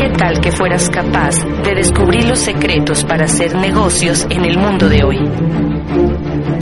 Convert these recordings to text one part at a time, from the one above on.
¿Qué tal que fueras capaz de descubrir los secretos para hacer negocios en el mundo de hoy?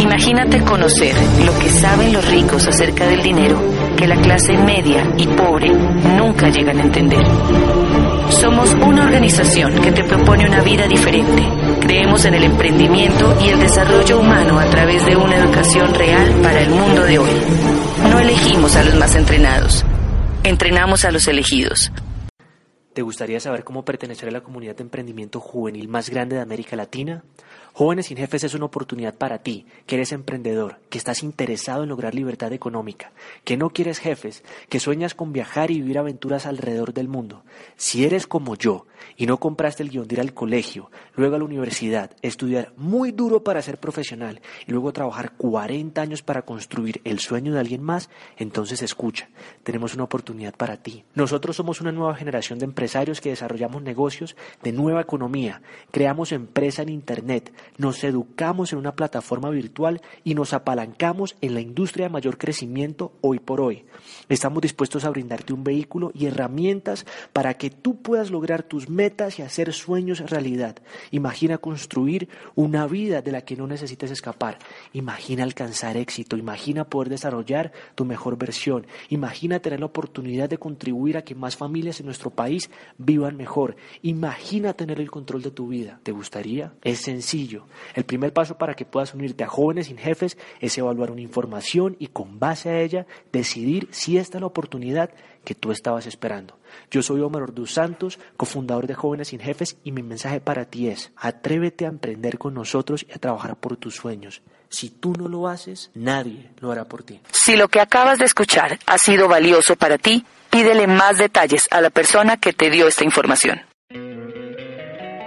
Imagínate conocer lo que saben los ricos acerca del dinero que la clase media y pobre nunca llegan a entender. Somos una organización que te propone una vida diferente. Creemos en el emprendimiento y el desarrollo humano a través de una educación real para el mundo de hoy. No elegimos a los más entrenados, entrenamos a los elegidos. ¿Te gustaría saber cómo pertenecer a la comunidad de emprendimiento juvenil más grande de América Latina? Jóvenes sin Jefes es una oportunidad para ti, que eres emprendedor, que estás interesado en lograr libertad económica, que no quieres jefes, que sueñas con viajar y vivir aventuras alrededor del mundo. Si eres como yo y no compraste el guion de ir al colegio, luego a la universidad, estudiar muy duro para ser profesional y luego trabajar 40 años para construir el sueño de alguien más, entonces escucha, tenemos una oportunidad para ti. Nosotros somos una nueva generación de empresarios que desarrollamos negocios de nueva economía, creamos empresa en Internet, nos educamos en una plataforma virtual y nos apalancamos en la industria de mayor crecimiento hoy por hoy. Estamos dispuestos a brindarte un vehículo y herramientas para que tú puedas lograr tus metas y hacer sueños realidad. Imagina construir una vida de la que no necesites escapar. Imagina alcanzar éxito. Imagina poder desarrollar tu mejor versión. Imagina tener la oportunidad de contribuir a que más familias en nuestro país vivan mejor. Imagina tener el control de tu vida. ¿Te gustaría? Es sencillo. El primer paso para que puedas unirte a jóvenes sin jefes es evaluar una información y con base a ella decidir si esta es la oportunidad que tú estabas esperando. Yo soy Omar Orduz Santos, cofundador de Jóvenes sin Jefes, y mi mensaje para ti es, atrévete a emprender con nosotros y a trabajar por tus sueños. Si tú no lo haces, nadie lo hará por ti. Si lo que acabas de escuchar ha sido valioso para ti, pídele más detalles a la persona que te dio esta información.